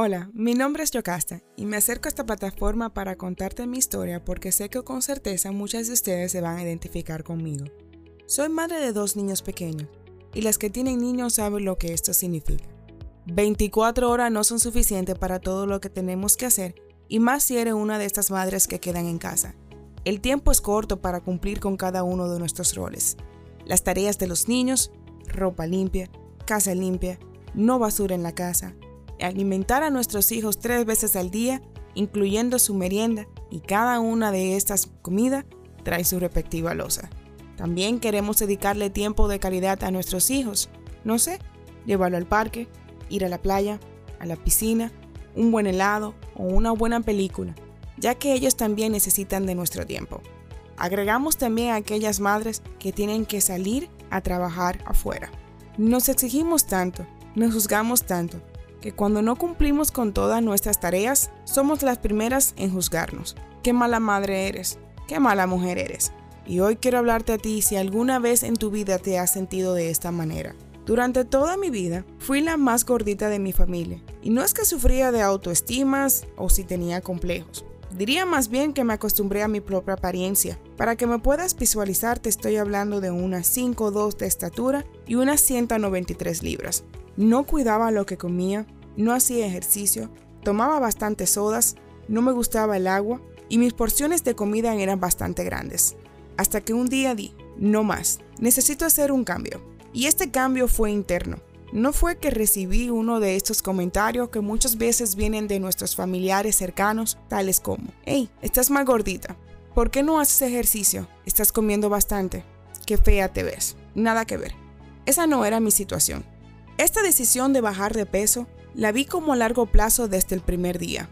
Hola, mi nombre es Yocasta y me acerco a esta plataforma para contarte mi historia porque sé que con certeza muchas de ustedes se van a identificar conmigo. Soy madre de dos niños pequeños y las que tienen niños saben lo que esto significa. 24 horas no son suficientes para todo lo que tenemos que hacer y más si eres una de estas madres que quedan en casa. El tiempo es corto para cumplir con cada uno de nuestros roles. Las tareas de los niños, ropa limpia, casa limpia, no basura en la casa, alimentar a nuestros hijos tres veces al día, incluyendo su merienda, y cada una de estas comidas trae su respectiva losa. También queremos dedicarle tiempo de calidad a nuestros hijos. No sé, llevarlo al parque, ir a la playa, a la piscina, un buen helado o una buena película, ya que ellos también necesitan de nuestro tiempo. Agregamos también a aquellas madres que tienen que salir a trabajar afuera. Nos exigimos tanto, nos juzgamos tanto, que cuando no cumplimos con todas nuestras tareas, somos las primeras en juzgarnos. Qué mala madre eres, qué mala mujer eres. Y hoy quiero hablarte a ti si alguna vez en tu vida te has sentido de esta manera. Durante toda mi vida fui la más gordita de mi familia, y no es que sufría de autoestimas o si tenía complejos. Diría más bien que me acostumbré a mi propia apariencia. Para que me puedas visualizar te estoy hablando de unas 5'2 de estatura y unas 193 libras. No cuidaba lo que comía, no hacía ejercicio, tomaba bastantes sodas, no me gustaba el agua y mis porciones de comida eran bastante grandes. Hasta que un día di, no más, necesito hacer un cambio. Y este cambio fue interno. No fue que recibí uno de estos comentarios que muchas veces vienen de nuestros familiares cercanos, tales como, hey, estás más gordita, ¿por qué no haces ejercicio? Estás comiendo bastante, qué fea te ves. Nada que ver. Esa no era mi situación. Esta decisión de bajar de peso la vi como a largo plazo desde el primer día.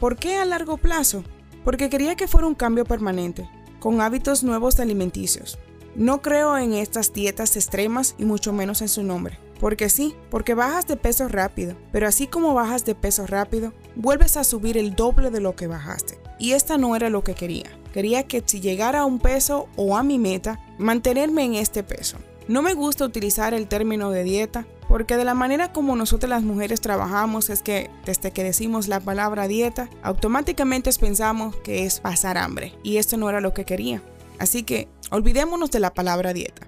¿Por qué a largo plazo? Porque quería que fuera un cambio permanente, con hábitos nuevos alimenticios. No creo en estas dietas extremas y mucho menos en su nombre. Porque sí, porque bajas de peso rápido, pero así como bajas de peso rápido, vuelves a subir el doble de lo que bajaste. Y esta no era lo que quería. Quería que si llegara a un peso o a mi meta, mantenerme en este peso. No me gusta utilizar el término de dieta porque de la manera como nosotras las mujeres trabajamos es que desde que decimos la palabra dieta, automáticamente pensamos que es pasar hambre y esto no era lo que quería. Así que olvidémonos de la palabra dieta.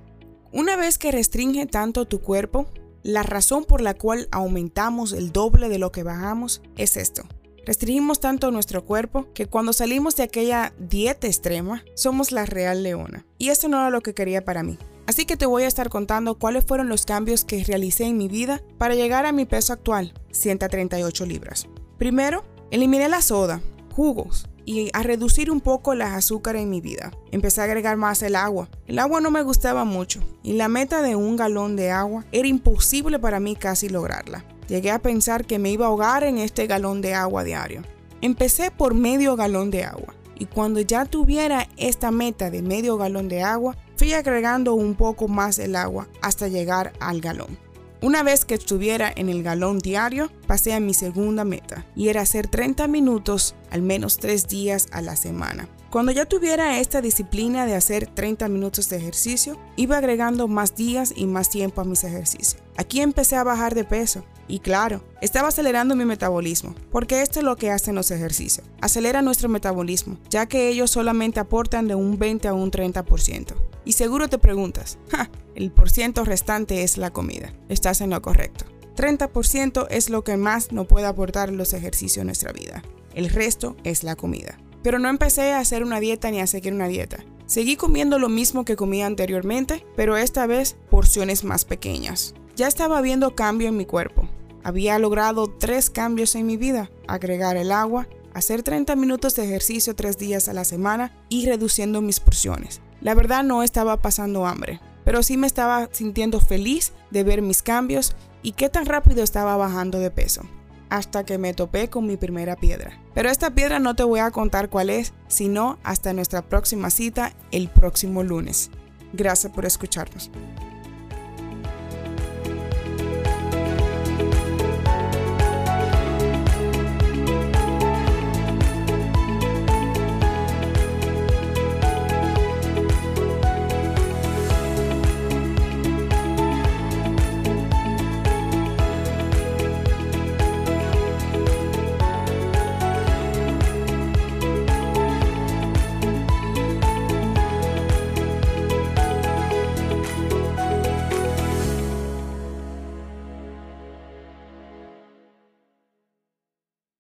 Una vez que restringe tanto tu cuerpo, la razón por la cual aumentamos el doble de lo que bajamos es esto. Restringimos tanto nuestro cuerpo que cuando salimos de aquella dieta extrema, somos la real leona. Y esto no era lo que quería para mí. Así que te voy a estar contando cuáles fueron los cambios que realicé en mi vida para llegar a mi peso actual, 138 libras. Primero, eliminé la soda, jugos y a reducir un poco las azúcares en mi vida. Empecé a agregar más el agua. El agua no me gustaba mucho y la meta de un galón de agua era imposible para mí casi lograrla. Llegué a pensar que me iba a ahogar en este galón de agua diario. Empecé por medio galón de agua y cuando ya tuviera esta meta de medio galón de agua, Fui agregando un poco más el agua hasta llegar al galón. Una vez que estuviera en el galón diario, pasé a mi segunda meta y era hacer 30 minutos al menos 3 días a la semana. Cuando ya tuviera esta disciplina de hacer 30 minutos de ejercicio, iba agregando más días y más tiempo a mis ejercicios. Aquí empecé a bajar de peso y claro, estaba acelerando mi metabolismo, porque esto es lo que hacen los ejercicios. Acelera nuestro metabolismo, ya que ellos solamente aportan de un 20 a un 30%. Y seguro te preguntas, ja, el porciento restante es la comida. Estás en lo correcto. 30% es lo que más nos puede aportar los ejercicios en nuestra vida. El resto es la comida. Pero no empecé a hacer una dieta ni a seguir una dieta. Seguí comiendo lo mismo que comía anteriormente, pero esta vez porciones más pequeñas. Ya estaba viendo cambio en mi cuerpo. Había logrado tres cambios en mi vida. Agregar el agua, hacer 30 minutos de ejercicio tres días a la semana y reduciendo mis porciones. La verdad no estaba pasando hambre, pero sí me estaba sintiendo feliz de ver mis cambios y qué tan rápido estaba bajando de peso, hasta que me topé con mi primera piedra. Pero esta piedra no te voy a contar cuál es, sino hasta nuestra próxima cita el próximo lunes. Gracias por escucharnos.